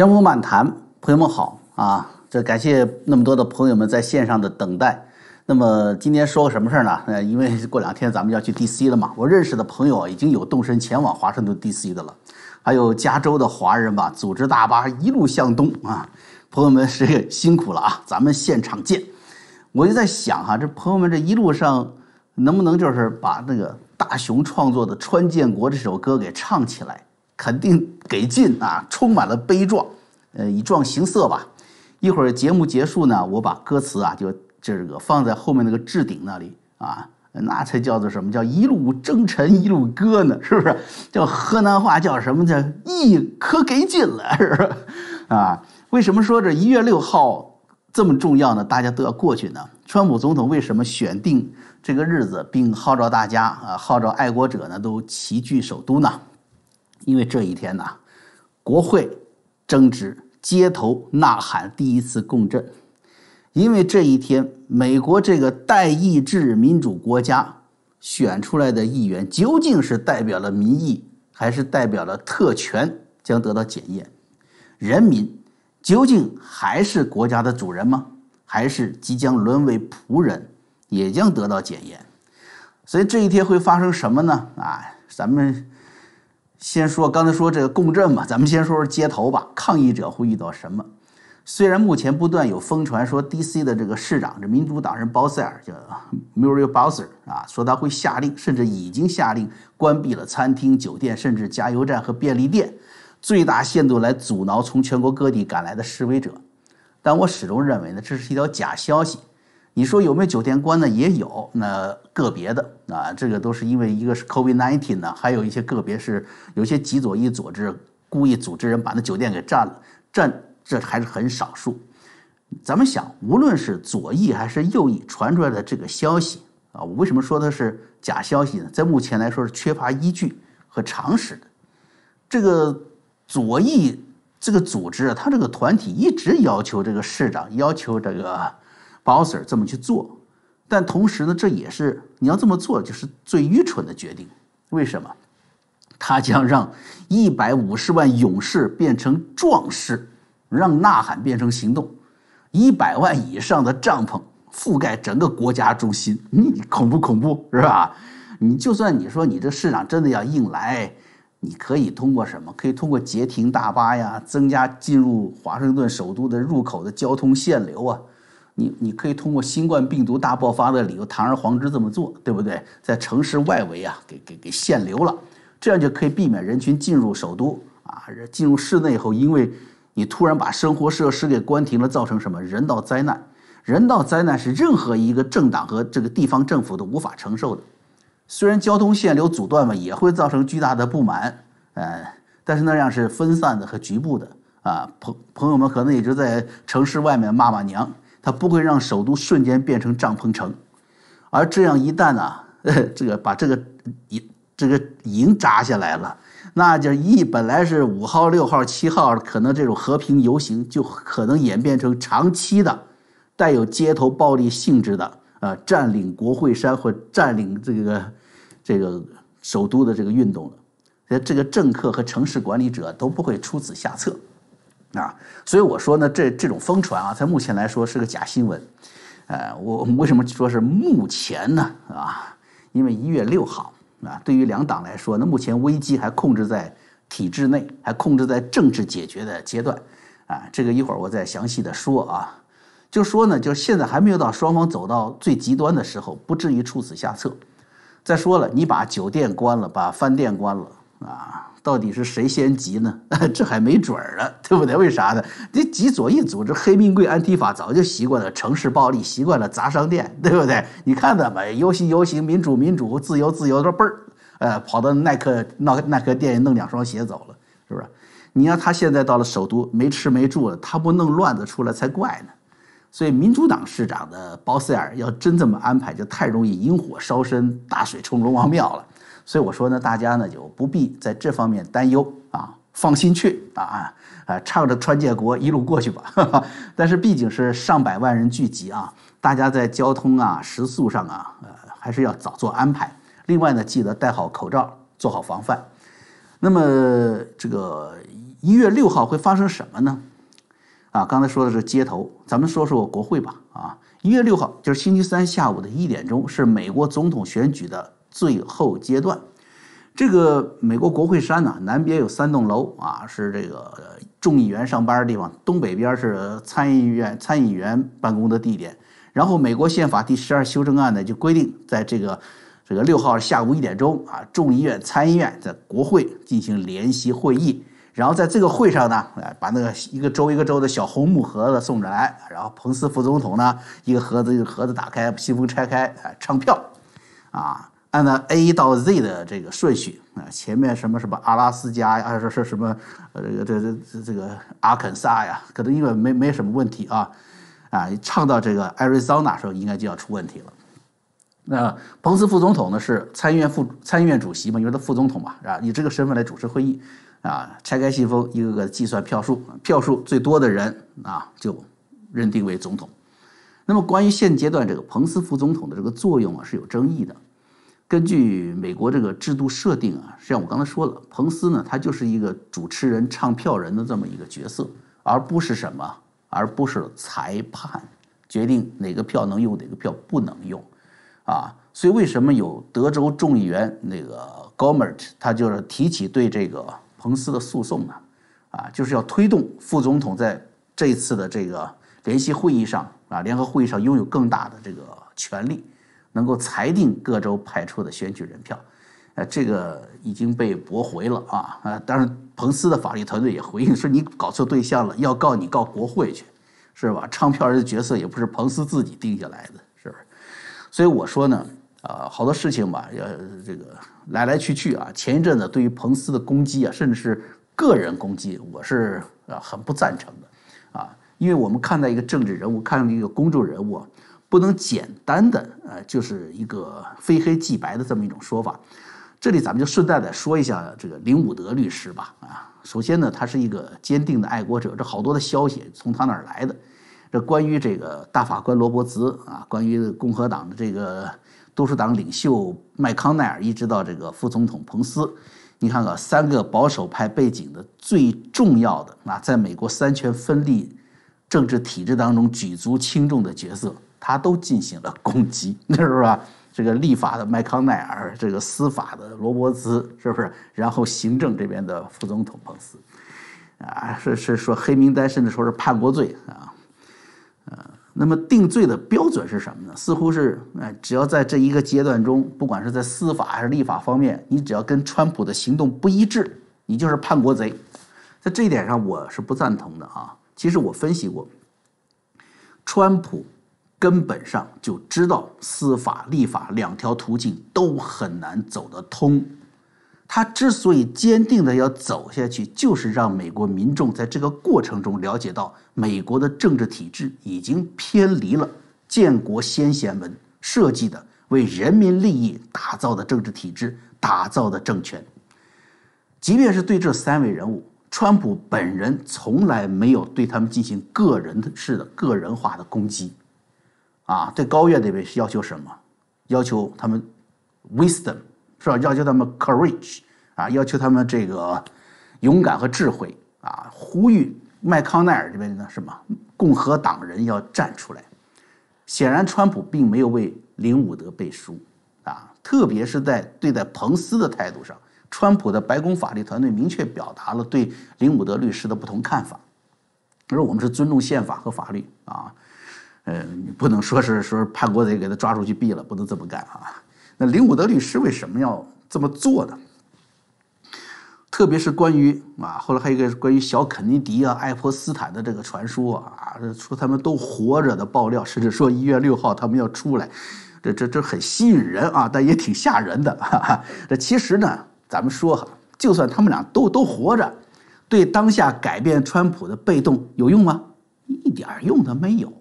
江湖漫谈，朋友们好啊！这感谢那么多的朋友们在线上的等待。那么今天说个什么事儿呢？呃，因为过两天咱们要去 DC 了嘛，我认识的朋友已经有动身前往华盛顿 DC 的了，还有加州的华人吧，组织大巴一路向东啊。朋友们是辛苦了啊，咱们现场见。我就在想哈，这朋友们这一路上能不能就是把那个大雄创作的《川建国》这首歌给唱起来？肯定给劲啊，充满了悲壮，呃，以壮行色吧。一会儿节目结束呢，我把歌词啊，就这个放在后面那个置顶那里啊，那才叫做什么叫一路征尘一路歌呢？是不是？叫河南话叫什么叫一可给劲了？是不是？啊，为什么说这一月六号这么重要呢？大家都要过去呢？川普总统为什么选定这个日子，并号召大家啊，号召爱国者呢，都齐聚首都呢？因为这一天呐，国会争执，街头呐喊，第一次共振。因为这一天，美国这个代议制民主国家选出来的议员，究竟是代表了民意，还是代表了特权，将得到检验。人民究竟还是国家的主人吗？还是即将沦为仆人，也将得到检验。所以这一天会发生什么呢？啊，咱们。先说刚才说这个共振嘛，咱们先说说街头吧。抗议者会遇到什么？虽然目前不断有疯传说，D.C. 的这个市长，这民主党人鲍塞尔叫 Muriel Bowser 啊，说他会下令，甚至已经下令关闭了餐厅、酒店，甚至加油站和便利店，最大限度来阻挠从全国各地赶来的示威者。但我始终认为呢，这是一条假消息。你说有没有酒店关呢？也有，那个别的啊，这个都是因为一个是 COVID-19 呢，还有一些个别是有些极左翼组织故意组织人把那酒店给占了，占这还是很少数。咱们想，无论是左翼还是右翼传出来的这个消息啊，我为什么说它是假消息呢？在目前来说是缺乏依据和常识的。这个左翼这个组织，他这个团体一直要求这个市长，要求这个。鲍斯这么去做，但同时呢，这也是你要这么做就是最愚蠢的决定。为什么？他将让一百五十万勇士变成壮士，让呐喊变成行动。一百万以上的帐篷覆盖整个国家中心，你恐怖恐怖是吧？你就算你说你这市长真的要硬来，你可以通过什么？可以通过截停大巴呀，增加进入华盛顿首都的入口的交通限流啊。你你可以通过新冠病毒大爆发的理由堂而皇之这么做，对不对？在城市外围啊，给给给限流了，这样就可以避免人群进入首都啊。进入室内以后，因为你突然把生活设施给关停了，造成什么人道灾难？人道灾难是任何一个政党和这个地方政府都无法承受的。虽然交通限流阻断嘛，也会造成巨大的不满，呃，但是那样是分散的和局部的啊。朋朋友们可能也就在城市外面骂骂娘。他不会让首都瞬间变成帐篷城，而这样一旦呢，呃 这个把这个营这个营扎下来了，那就一本来是五号、六号、七号，可能这种和平游行就可能演变成长期的带有街头暴力性质的呃占领国会山或占领这个这个首都的这个运动了。这个政客和城市管理者都不会出此下策。啊，所以我说呢，这这种疯传啊，在目前来说是个假新闻。呃，我为什么说是目前呢？啊，因为一月六号啊，对于两党来说，那目前危机还控制在体制内，还控制在政治解决的阶段。啊，这个一会儿我再详细的说啊。就说呢，就现在还没有到双方走到最极端的时候，不至于出此下策。再说了，你把酒店关了，把饭店关了啊。到底是谁先急呢？这还没准儿呢，对不对？为啥呢？这极左翼组织黑命贵安提法早就习惯了城市暴力，习惯了砸商店，对不对？你看他们游行游行，民主民主，自由自由，都嘣儿，呃，跑到耐克闹耐克店弄两双鞋走了，是不是？你要他现在到了首都，没吃没住了，他不弄乱子出来才怪呢。所以民主党市长的鲍塞尔要真这么安排，就太容易引火烧身，大水冲龙王庙了。所以我说呢，大家呢就不必在这方面担忧啊，放心去啊啊，唱着川建国一路过去吧。但是毕竟是上百万人聚集啊，大家在交通啊、食宿上啊，呃，还是要早做安排。另外呢，记得戴好口罩，做好防范。那么这个一月六号会发生什么呢？啊，刚才说的是街头，咱们说说国会吧。啊，一月六号就是星期三下午的一点钟，是美国总统选举的最后阶段。这个美国国会山呢，南边有三栋楼啊，是这个众议员上班的地方；东北边是参议院参议员办公的地点。然后，美国宪法第十二修正案呢，就规定，在这个这个六号下午一点钟啊，众议院、参议院在国会进行联席会议。然后在这个会上呢，哎，把那个一个州一个州的小红木盒子送着来，然后彭斯副总统呢，一个盒子一个盒子打开，信封拆开，哎，唱票，啊，按照 A 到 Z 的这个顺序啊，前面什么什么阿拉斯加呀，还是是什么呃这个这这这个阿肯萨呀，可能因为没没什么问题啊，啊，唱到这个艾瑞桑那时候应该就要出问题了。那彭斯副总统呢是参议院副参议院主席嘛，因为他副总统嘛，啊，以这个身份来主持会议。啊，拆开信封，一个个计算票数，票数最多的人啊，就认定为总统。那么，关于现阶段这个彭斯副总统的这个作用啊，是有争议的。根据美国这个制度设定啊，实际上我刚才说了，彭斯呢，他就是一个主持人、唱票人的这么一个角色，而不是什么，而不是裁判，决定哪个票能用，哪个票不能用。啊，所以为什么有德州众议员那个 Gohmert，他就是提起对这个。彭斯的诉讼呢，啊，就是要推动副总统在这次的这个联席会议上啊，联合会议上拥有更大的这个权利，能够裁定各州派出的选举人票，呃，这个已经被驳回了啊啊！当然，彭斯的法律团队也回应说，你搞错对象了，要告你告国会去，是吧？唱票人的角色也不是彭斯自己定下来的，是不是？所以我说呢。啊，好多事情吧，要这个来来去去啊。前一阵子对于彭斯的攻击啊，甚至是个人攻击，我是啊很不赞成的啊。因为我们看待一个政治人物，看待一个公众人物，不能简单的呃就是一个非黑即白的这么一种说法。这里咱们就顺带的说一下这个林伍德律师吧啊。首先呢，他是一个坚定的爱国者，这好多的消息从他那儿来的。这关于这个大法官罗伯茨啊，关于共和党的这个。多数党领袖麦康奈尔一直到这个副总统彭斯，你看看三个保守派背景的最重要的啊，在美国三权分立政治体制当中举足轻重的角色，他都进行了攻击，是吧？这个立法的麦康奈尔，这个司法的罗伯兹，是不是？然后行政这边的副总统彭斯，啊，是是说黑名单，甚至说是叛国罪啊，呃。那么定罪的标准是什么呢？似乎是，哎，只要在这一个阶段中，不管是在司法还是立法方面，你只要跟川普的行动不一致，你就是叛国贼。在这一点上，我是不赞同的啊。其实我分析过，川普根本上就知道司法、立法两条途径都很难走得通。他之所以坚定的要走下去，就是让美国民众在这个过程中了解到，美国的政治体制已经偏离了建国先贤们设计的为人民利益打造的政治体制、打造的政权。即便是对这三位人物，川普本人从来没有对他们进行个人式的个人化的攻击。啊，对高院那边是要求什么？要求他们 wisdom。是吧？要求他们 courage 啊，要求他们这个勇敢和智慧啊，呼吁麦康奈尔这边的什么共和党人要站出来。显然，川普并没有为林伍德背书啊，特别是在对待彭斯的态度上，川普的白宫法律团队明确表达了对林伍德律师的不同看法。他说：“我们是尊重宪法和法律啊，呃，你不能说是说叛国贼给他抓出去毙了，不能这么干啊。”那林伍德律师为什么要这么做呢？特别是关于啊，后来还有一个关于小肯尼迪啊、爱泼斯坦的这个传说啊，说他们都活着的爆料，甚至说一月六号他们要出来，这这这很吸引人啊，但也挺吓人的。哈哈这其实呢，咱们说哈，就算他们俩都都活着，对当下改变川普的被动有用吗？一点用都没有。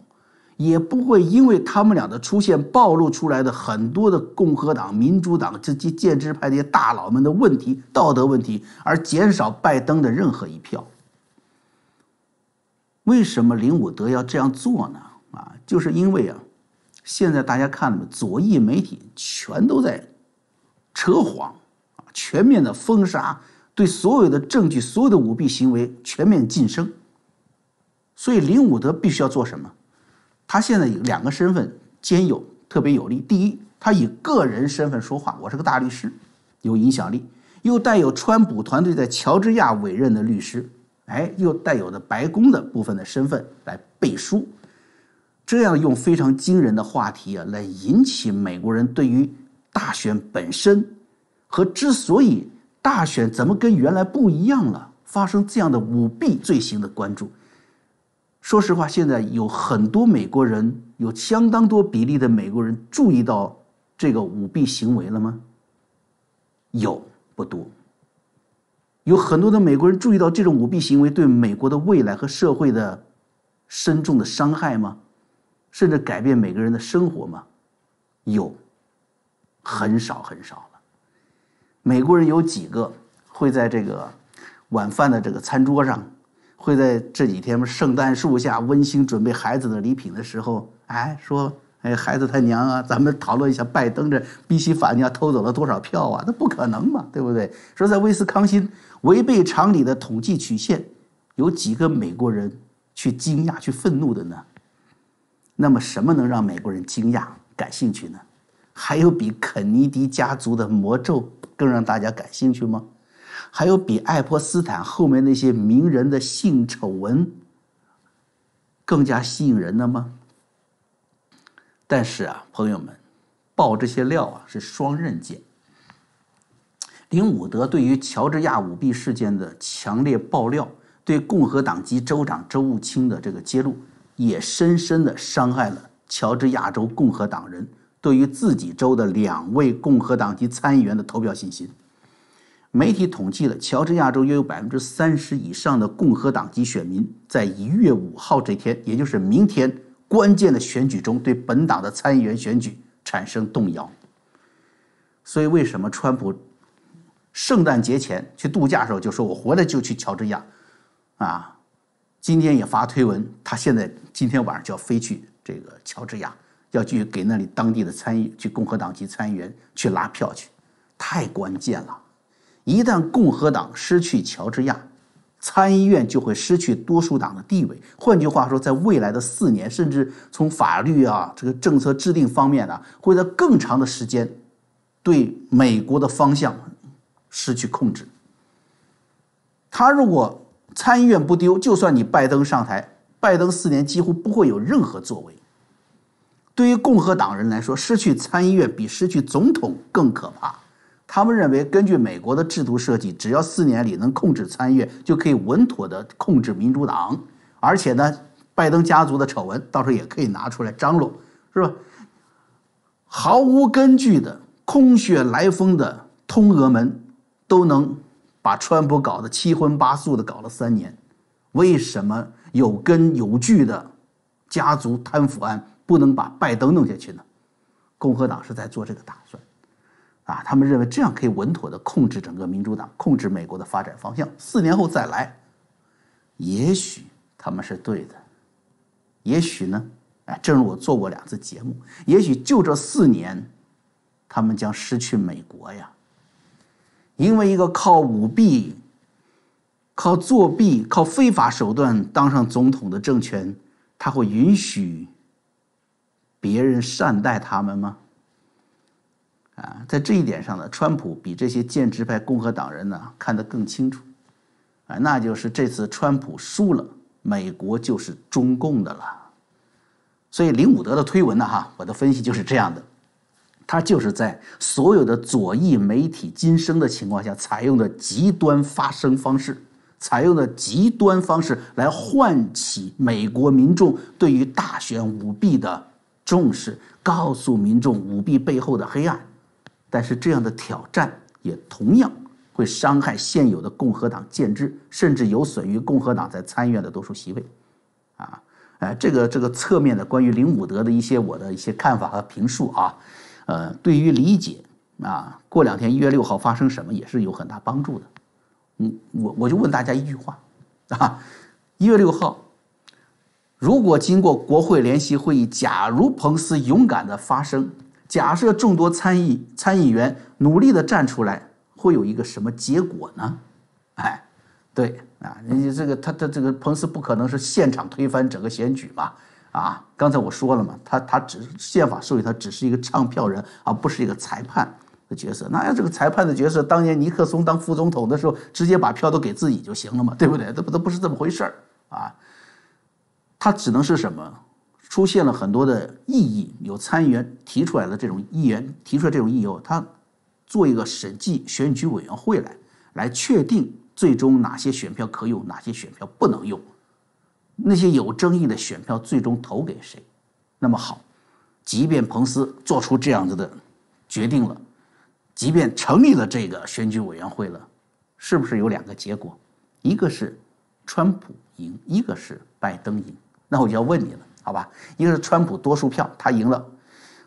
也不会因为他们俩的出现暴露出来的很多的共和党、民主党这些建制派这些大佬们的问题、道德问题而减少拜登的任何一票。为什么林伍德要这样做呢？啊，就是因为啊，现在大家看了左翼媒体全都在扯谎啊，全面的封杀对所有的证据、所有的舞弊行为全面晋升。所以林武德必须要做什么？他现在有两个身份兼有，特别有利。第一，他以个人身份说话，我是个大律师，有影响力，又带有川普团队在乔治亚委任的律师，哎，又带有的白宫的部分的身份来背书，这样用非常惊人的话题啊，来引起美国人对于大选本身和之所以大选怎么跟原来不一样了，发生这样的舞弊罪行的关注。说实话，现在有很多美国人，有相当多比例的美国人注意到这个舞弊行为了吗？有不多。有很多的美国人注意到这种舞弊行为对美国的未来和社会的深重的伤害吗？甚至改变每个人的生活吗？有，很少很少了。美国人有几个会在这个晚饭的这个餐桌上？会在这几天圣诞树下温馨准备孩子的礼品的时候，哎，说，哎，孩子他娘啊，咱们讨论一下拜登这宾夕法尼亚偷走了多少票啊？那不可能嘛，对不对？说在威斯康辛违背常理的统计曲线，有几个美国人去惊讶、去愤怒的呢？那么什么能让美国人惊讶、感兴趣呢？还有比肯尼迪家族的魔咒更让大家感兴趣吗？还有比爱泼斯坦后面那些名人的性丑闻更加吸引人的吗？但是啊，朋友们，爆这些料啊是双刃剑。林伍德对于乔治亚舞弊事件的强烈爆料，对共和党籍州长周务清的这个揭露，也深深的伤害了乔治亚州共和党人对于自己州的两位共和党籍参议员的投票信心。媒体统计了，乔治亚州约有百分之三十以上的共和党籍选民在一月五号这天，也就是明天关键的选举中，对本党的参议员选举产生动摇。所以，为什么川普圣诞节前去度假的时候就说我回来就去乔治亚，啊，今天也发推文，他现在今天晚上就要飞去这个乔治亚，要去给那里当地的参议去共和党籍参议员去拉票去，太关键了。一旦共和党失去乔治亚，参议院就会失去多数党的地位。换句话说，在未来的四年，甚至从法律啊这个政策制定方面呢，会在更长的时间对美国的方向失去控制。他如果参议院不丢，就算你拜登上台，拜登四年几乎不会有任何作为。对于共和党人来说，失去参议院比失去总统更可怕。他们认为，根据美国的制度设计，只要四年里能控制参议院，就可以稳妥的控制民主党。而且呢，拜登家族的丑闻到时候也可以拿出来张罗，是吧？毫无根据的、空穴来风的通俄门，都能把川普搞得七荤八素的，搞了三年。为什么有根有据的家族贪腐案不能把拜登弄下去呢？共和党是在做这个打算。啊，他们认为这样可以稳妥的控制整个民主党，控制美国的发展方向。四年后再来，也许他们是对的，也许呢？哎，正如我做过两次节目，也许就这四年，他们将失去美国呀。因为一个靠舞弊、靠作弊、靠非法手段当上总统的政权，他会允许别人善待他们吗？啊，在这一点上呢，川普比这些建制派共和党人呢看得更清楚，啊，那就是这次川普输了，美国就是中共的了。所以林伍德的推文呢，哈，我的分析就是这样的，他就是在所有的左翼媒体今生的情况下，采用的极端发声方式，采用的极端方式来唤起美国民众对于大选舞弊的重视，告诉民众舞弊背后的黑暗。但是这样的挑战也同样会伤害现有的共和党建制，甚至有损于共和党在参议院的多数席位，啊，哎，这个这个侧面的关于林伍德的一些我的一些看法和评述啊，呃，对于理解啊，过两天一月六号发生什么也是有很大帮助的。嗯，我我就问大家一句话啊，一月六号，如果经过国会联席会议，假如彭斯勇敢的发声。假设众多参议参议员努力的站出来，会有一个什么结果呢？哎对啊，你这个他他这个彭斯不可能是现场推翻整个选举嘛？啊，刚才我说了嘛，他他只宪法授予他只是一个唱票人，而不是一个裁判的角色。那要这个裁判的角色，当年尼克松当副总统的时候，直接把票都给自己就行了嘛，对不对？这不都不是这么回事儿啊？他只能是什么？出现了很多的异议，有参议员提出来的这种议员提出来这种异议后，他做一个审计选举委员会来，来确定最终哪些选票可用，哪些选票不能用，那些有争议的选票最终投给谁？那么好，即便彭斯做出这样子的决定了，即便成立了这个选举委员会了，是不是有两个结果？一个是川普赢，一个是拜登赢。那我就要问你了。好吧，一个是川普多数票，他赢了，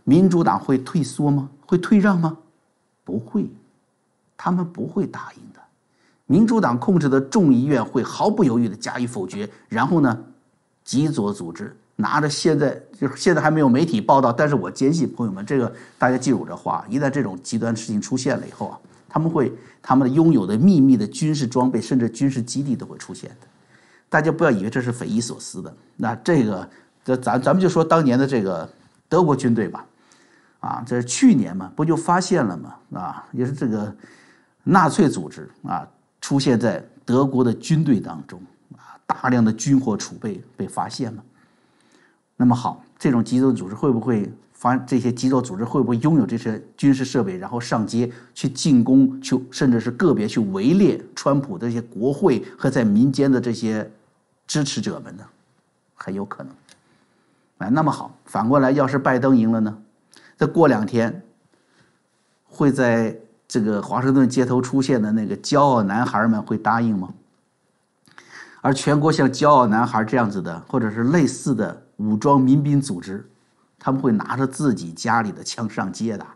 民主党会退缩吗？会退让吗？不会，他们不会答应的。民主党控制的众议院会毫不犹豫的加以否决，然后呢，极左组织拿着现在就是现在还没有媒体报道，但是我坚信朋友们，这个大家记住这话，一旦这种极端事情出现了以后啊，他们会他们拥有的秘密的军事装备甚至军事基地都会出现的，大家不要以为这是匪夷所思的，那这个。这咱咱们就说当年的这个德国军队吧，啊，这是去年嘛，不就发现了嘛，啊，也是这个纳粹组织啊出现在德国的军队当中啊，大量的军火储备被发现了。那么好，这种极端组织会不会发？这些极端组织会不会拥有这些军事设备，然后上街去进攻，去甚至是个别去围猎川普这些国会和在民间的这些支持者们呢？很有可能。哎，那么好，反过来，要是拜登赢了呢？再过两天，会在这个华盛顿街头出现的那个骄傲男孩们会答应吗？而全国像骄傲男孩这样子的，或者是类似的武装民兵组织，他们会拿着自己家里的枪上街的。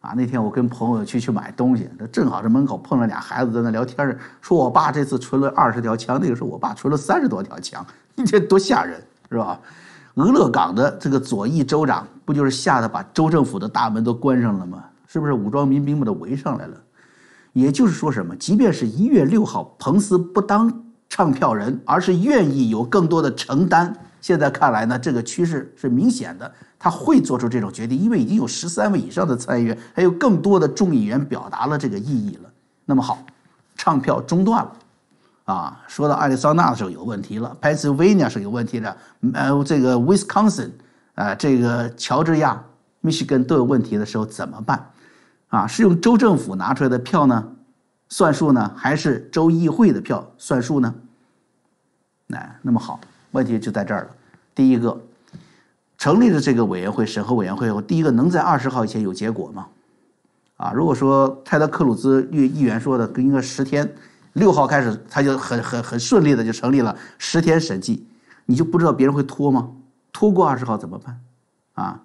啊，那天我跟朋友去去买东西，他正好这门口碰了俩孩子在那聊天说我爸这次存了二十条枪，那个时候我爸存了三十多条枪，你这多吓人，是吧？俄勒冈的这个左翼州长不就是吓得把州政府的大门都关上了吗？是不是武装民兵们都围上来了？也就是说什么？即便是一月六号，彭斯不当唱票人，而是愿意有更多的承担。现在看来呢，这个趋势是明显的，他会做出这种决定，因为已经有十三位以上的参议员，还有更多的众议员表达了这个异议了。那么好，唱票中断了。啊，说到亚利桑那的时候有问题了，Pennsylvania 是有问题的，呃，这个 Wisconsin，啊，这个乔治亚、密西根都有问题的时候怎么办？啊，是用州政府拿出来的票呢算数呢，还是州议会的票算数呢？哎，那么好，问题就在这儿了。第一个，成立了这个委员会审核委员会后，第一个能在二十号以前有结果吗？啊，如果说泰德克鲁兹议议员说的跟一个十天。六号开始，他就很很很顺利的就成立了十天审计，你就不知道别人会拖吗？拖过二十号怎么办？啊，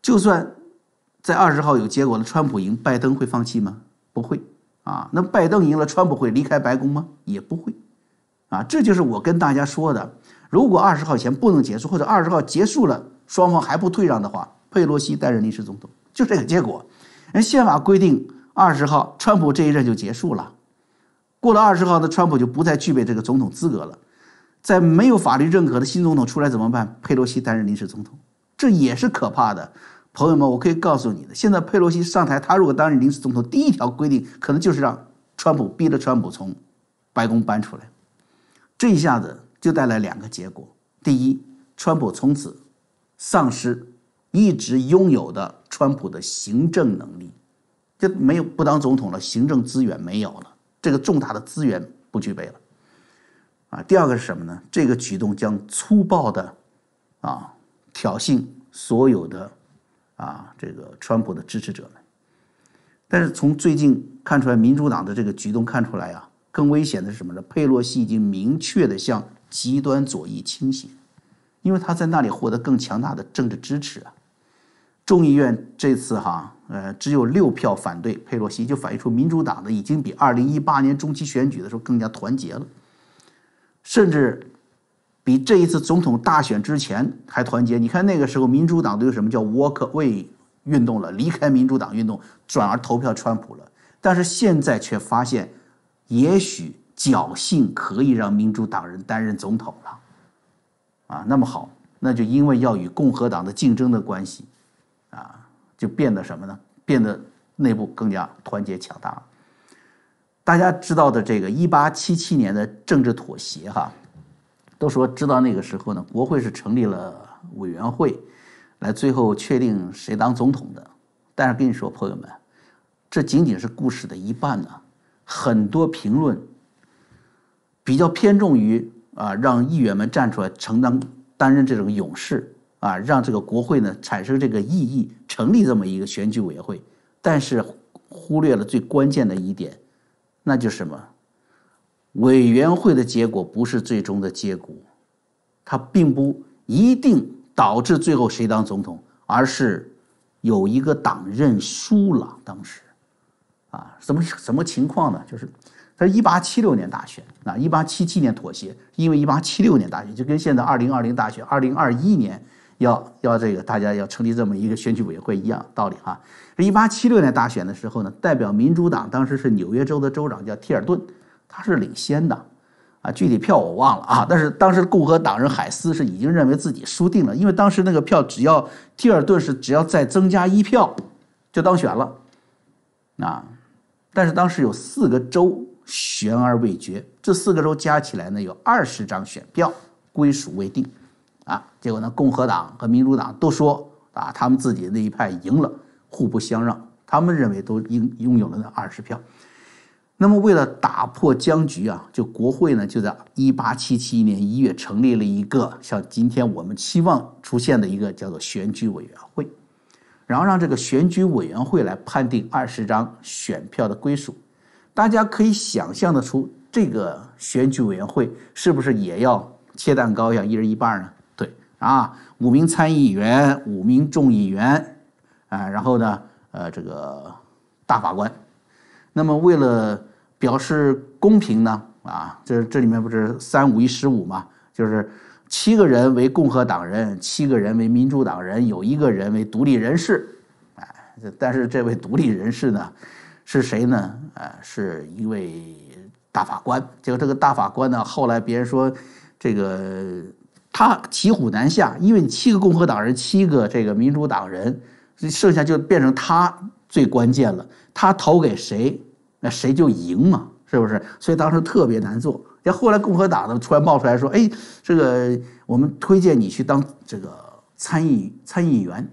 就算在二十号有结果了，川普赢，拜登会放弃吗？不会啊。那拜登赢了，川普会离开白宫吗？也不会啊。这就是我跟大家说的，如果二十号前不能结束，或者二十号结束了，双方还不退让的话，佩洛西担任临时总统，就这个结果。人宪法规定，二十号川普这一任就结束了。过了二十号，那川普就不再具备这个总统资格了。在没有法律认可的新总统出来怎么办？佩洛西担任临时总统，这也是可怕的。朋友们，我可以告诉你的，现在佩洛西上台，他如果担任临时总统，第一条规定可能就是让川普逼着川普从白宫搬出来。这一下子就带来两个结果：第一，川普从此丧失一直拥有的川普的行政能力，就没有不当总统了，行政资源没有了。这个重大的资源不具备了，啊，第二个是什么呢？这个举动将粗暴的，啊，挑衅所有的，啊，这个川普的支持者们。但是从最近看出来，民主党的这个举动看出来啊，更危险的是什么呢？佩洛西已经明确的向极端左翼倾斜，因为他在那里获得更强大的政治支持啊。众议院这次哈，呃，只有六票反对佩洛西，就反映出民主党的已经比二零一八年中期选举的时候更加团结了，甚至比这一次总统大选之前还团结。你看那个时候，民主党都有什么叫 walk away 运动了，离开民主党运动，转而投票川普了。但是现在却发现，也许侥幸可以让民主党人担任总统了，啊，那么好，那就因为要与共和党的竞争的关系，就变得什么呢？变得内部更加团结强大。大家知道的这个一八七七年的政治妥协，哈，都说知道那个时候呢，国会是成立了委员会，来最后确定谁当总统的。但是跟你说，朋友们，这仅仅是故事的一半呢，很多评论。比较偏重于啊，让议员们站出来承担担任这种勇士啊，让这个国会呢产生这个意义，成立这么一个选举委员会，但是忽略了最关键的一点，那就是什么？委员会的结果不是最终的结果，它并不一定导致最后谁当总统，而是有一个党认输了。当时啊，什么什么情况呢？就是。他是一八七六年大选啊，一八七七年妥协，因为一八七六年大选就跟现在二零二零大选，二零二一年要要这个大家要成立这么一个选举委员会一样道理哈。一八七六年大选的时候呢，代表民主党当时是纽约州的州长叫提尔顿，他是领先的啊，具体票我忘了啊，但是当时共和党人海斯是已经认为自己输定了，因为当时那个票只要提尔顿是只要再增加一票就当选了啊，但是当时有四个州。悬而未决，这四个州加起来呢有二十张选票，归属未定，啊，结果呢共和党和民主党都说啊他们自己那一派赢了，互不相让，他们认为都拥拥有了那二十票。那么为了打破僵局啊，就国会呢就在一八七七年一月成立了一个像今天我们期望出现的一个叫做选举委员会，然后让这个选举委员会来判定二十张选票的归属。大家可以想象得出，这个选举委员会是不是也要切蛋糕，要一人一半呢？啊，五名参议员，五名众议员，啊，然后呢，呃，这个大法官。那么为了表示公平呢，啊，这这里面不是三五一十五嘛？就是七个人为共和党人，七个人为民主党人，有一个人为独立人士。哎，但是这位独立人士呢？是谁呢？啊，是一位大法官。结果这个大法官呢，后来别人说，这个他骑虎难下，因为你七个共和党人，七个这个民主党人，剩下就变成他最关键了。他投给谁，那谁就赢嘛，是不是？所以当时特别难做。要后来共和党呢，突然冒出来说：“哎，这个我们推荐你去当这个参议参议员。”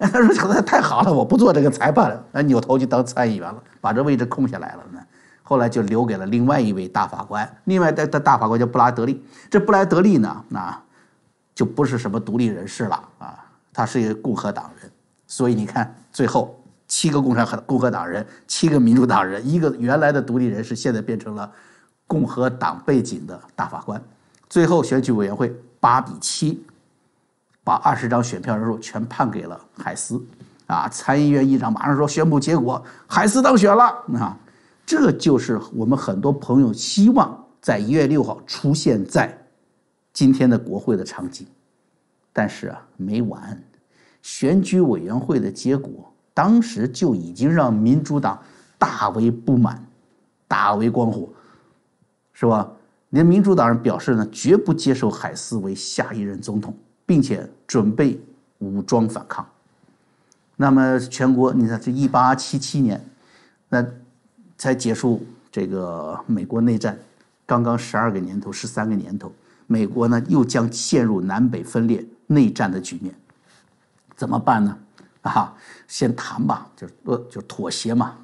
他说：“太太好了，我不做这个裁判了，那扭头就当参议员了，把这位置空下来了呢。后来就留给了另外一位大法官，另外的的大法官叫布拉德利。这布拉德利呢，那就不是什么独立人士了啊，他是一个共和党人。所以你看，最后七个共产和共和党人，七个民主党人，一个原来的独立人士，现在变成了共和党背景的大法官。最后选举委员会八比七。”把二十张选票人数全判给了海斯，啊，参议院议长马上说宣布结果，海斯当选了。啊，这就是我们很多朋友希望在一月六号出现在今天的国会的场景。但是啊，没完，选举委员会的结果当时就已经让民主党大为不满，大为光火，是吧？连民主党人表示呢，绝不接受海斯为下一任总统。并且准备武装反抗。那么全国，你看，这一八七七年，那才结束这个美国内战，刚刚十二个年头，十三个年头，美国呢又将陷入南北分裂、内战的局面。怎么办呢？啊，先谈吧，就呃就妥协嘛。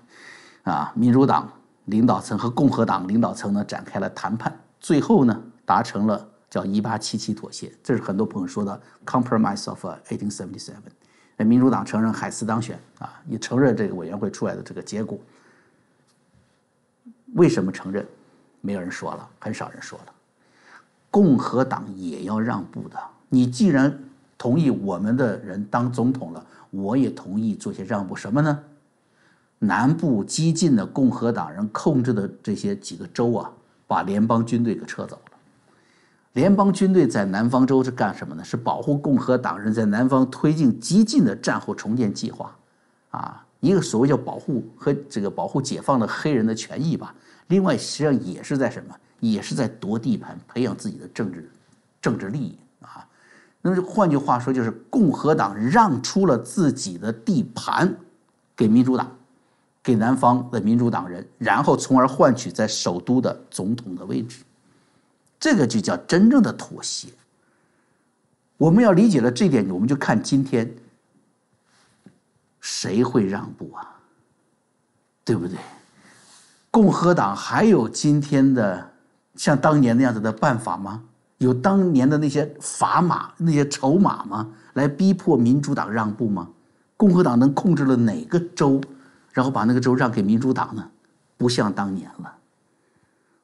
啊，民主党领导层和共和党领导层呢展开了谈判，最后呢达成了。叫一八七七妥协，这是很多朋友说的 Compromise of 1877。那民主党承认海斯当选啊，也承认这个委员会出来的这个结果。为什么承认？没有人说了，很少人说了。共和党也要让步的。你既然同意我们的人当总统了，我也同意做些让步。什么呢？南部激进的共和党人控制的这些几个州啊，把联邦军队给撤走了。联邦军队在南方州是干什么呢？是保护共和党人在南方推进激进的战后重建计划，啊，一个所谓叫保护和这个保护解放的黑人的权益吧，另外实际上也是在什么？也是在夺地盘，培养自己的政治政治利益啊。那么换句话说，就是共和党让出了自己的地盘给民主党，给南方的民主党人，然后从而换取在首都的总统的位置，这个就叫真正的妥协。我们要理解了这点，我们就看今天谁会让步啊？对不对？共和党还有今天的像当年那样子的办法吗？有当年的那些砝码、那些筹码吗？来逼迫民主党让步吗？共和党能控制了哪个州，然后把那个州让给民主党呢？不像当年了。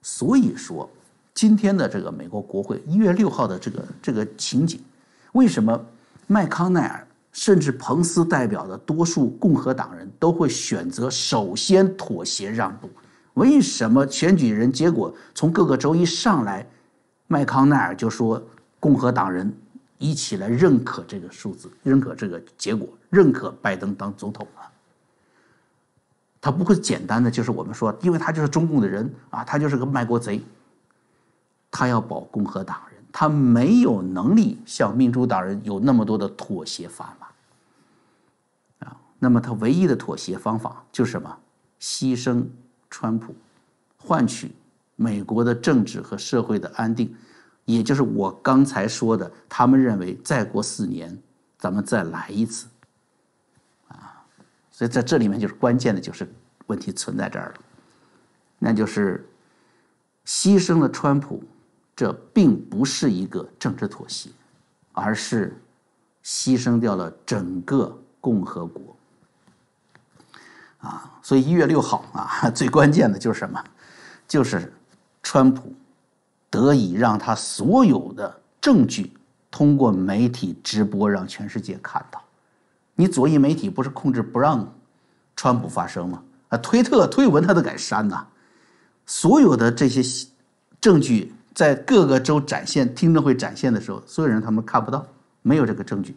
所以说，今天的这个美国国会一月六号的这个这个情景。为什么麦康奈尔甚至彭斯代表的多数共和党人都会选择首先妥协让步？为什么选举人结果从各个州一上来，麦康奈尔就说共和党人一起来认可这个数字，认可这个结果，认可拜登当总统了？他不会简单的就是我们说，因为他就是中共的人啊，他就是个卖国贼，他要保共和党人。他没有能力像民主党人有那么多的妥协砝码啊，那么他唯一的妥协方法就是什么？牺牲川普，换取美国的政治和社会的安定，也就是我刚才说的，他们认为再过四年咱们再来一次啊，所以在这里面就是关键的就是问题存在这儿了，那就是牺牲了川普。这并不是一个政治妥协，而是牺牲掉了整个共和国。啊，所以一月六号啊，最关键的就是什么？就是川普得以让他所有的证据通过媒体直播让全世界看到。你左翼媒体不是控制不让川普发声吗？啊，推特推文他都敢删呐。所有的这些证据。在各个州展现听证会展现的时候，所有人他们看不到，没有这个证据。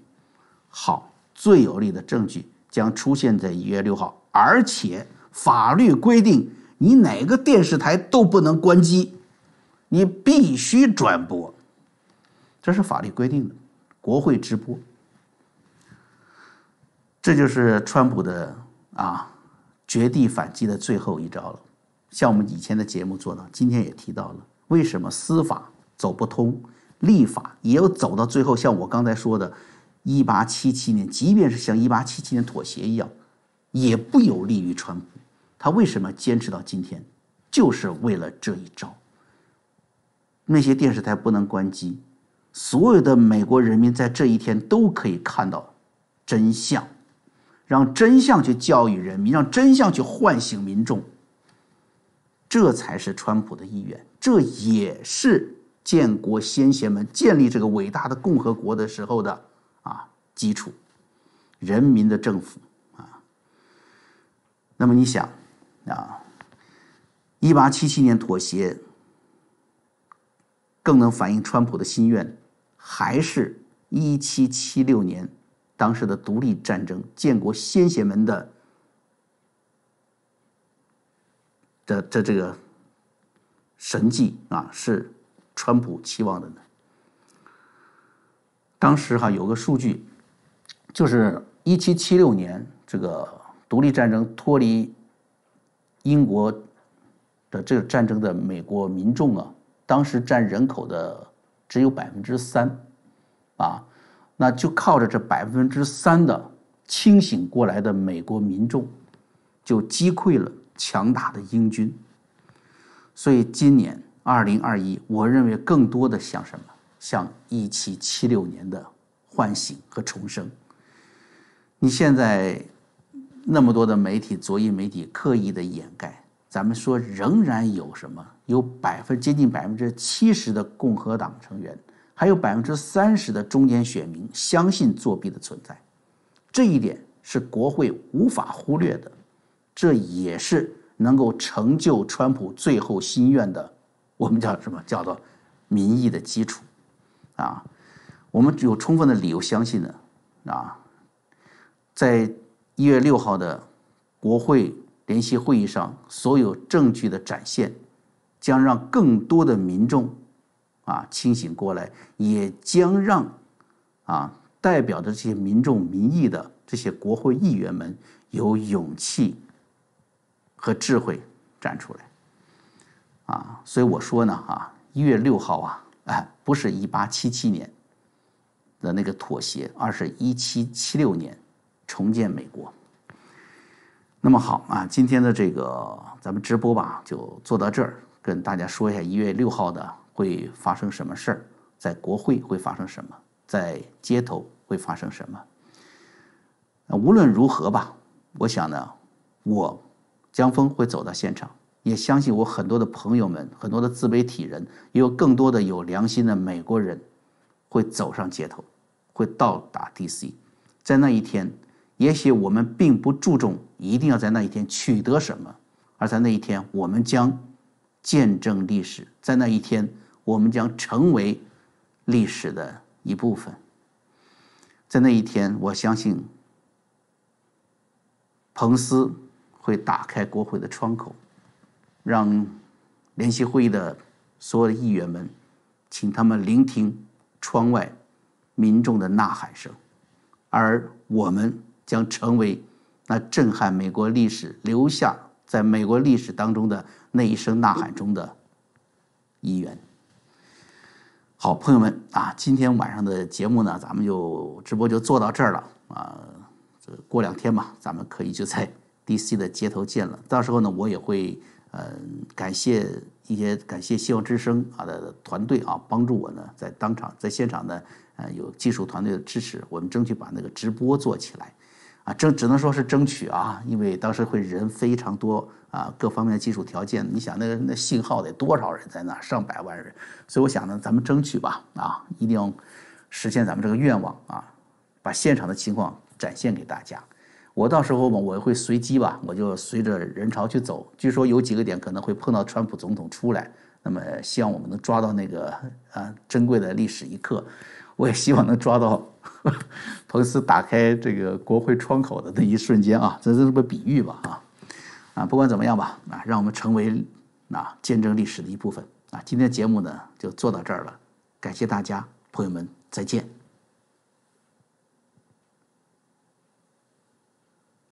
好，最有力的证据将出现在一月六号，而且法律规定你哪个电视台都不能关机，你必须转播，这是法律规定的，国会直播。这就是川普的啊绝地反击的最后一招了。像我们以前的节目做到，今天也提到了。为什么司法走不通，立法也要走到最后？像我刚才说的，一八七七年，即便是像一八七七年妥协一样，也不有利于川普。他为什么坚持到今天？就是为了这一招。那些电视台不能关机，所有的美国人民在这一天都可以看到真相，让真相去教育人民，让真相去唤醒民众。这才是川普的意愿，这也是建国先贤们建立这个伟大的共和国的时候的基础，人民的政府啊。那么你想啊，一八七七年妥协更能反映川普的心愿，还是一七七六年当时的独立战争，建国先贤们的？的这这个神迹啊，是川普期望的呢。当时哈有个数据，就是一七七六年这个独立战争脱离英国的这个战争的美国民众啊，当时占人口的只有百分之三啊，那就靠着这百分之三的清醒过来的美国民众，就击溃了。强大的英军，所以今年二零二一，我认为更多的像什么？像一七七六年的唤醒和重生。你现在那么多的媒体，左翼媒体刻意的掩盖，咱们说仍然有什么？有百分接近百分之七十的共和党成员，还有百分之三十的中间选民相信作弊的存在，这一点是国会无法忽略的。这也是能够成就川普最后心愿的，我们叫什么？叫做民意的基础啊！我们有充分的理由相信呢啊，在一月六号的国会联席会议上所有证据的展现，将让更多的民众啊清醒过来，也将让啊代表着这些民众民意的这些国会议员们有勇气和智慧站出来。啊，所以我说呢，啊，一月六号啊，哎，不是一八七七年的那个妥协，而是一七七六年重建美国。那么好啊，今天的这个咱们直播吧，就做到这儿，跟大家说一下一月六号的会发生什么事儿，在国会会发生什么，在街头会发生什么。无论如何吧，我想呢，我江峰会走到现场。也相信我很多的朋友们，很多的自媒体人，也有更多的有良心的美国人，会走上街头，会到达 DC。在那一天，也许我们并不注重一定要在那一天取得什么，而在那一天，我们将见证历史，在那一天，我们将成为历史的一部分。在那一天，我相信彭斯会打开国会的窗口。让联席会议的所有的议员们，请他们聆听窗外民众的呐喊声，而我们将成为那震撼美国历史、留下在美国历史当中的那一声呐喊中的一员。好，朋友们啊，今天晚上的节目呢，咱们就直播就做到这儿了啊。这过两天吧，咱们可以就在 DC 的街头见了。到时候呢，我也会。嗯，感谢一些感谢希望之声啊的团队啊，帮助我呢在当场在现场呢，呃有技术团队的支持，我们争取把那个直播做起来，啊争只能说是争取啊，因为当时会人非常多啊，各方面的技术条件，你想那个那信号得多少人在那，上百万人，所以我想呢，咱们争取吧啊，一定要实现咱们这个愿望啊，把现场的情况展现给大家。我到时候嘛，我会随机吧，我就随着人潮去走。据说有几个点可能会碰到川普总统出来，那么希望我们能抓到那个啊珍贵的历史一刻。我也希望能抓到 彭斯打开这个国会窗口的那一瞬间啊，这是个比喻吧啊啊，不管怎么样吧啊，让我们成为啊见证历史的一部分啊。今天节目呢就做到这儿了，感谢大家，朋友们再见。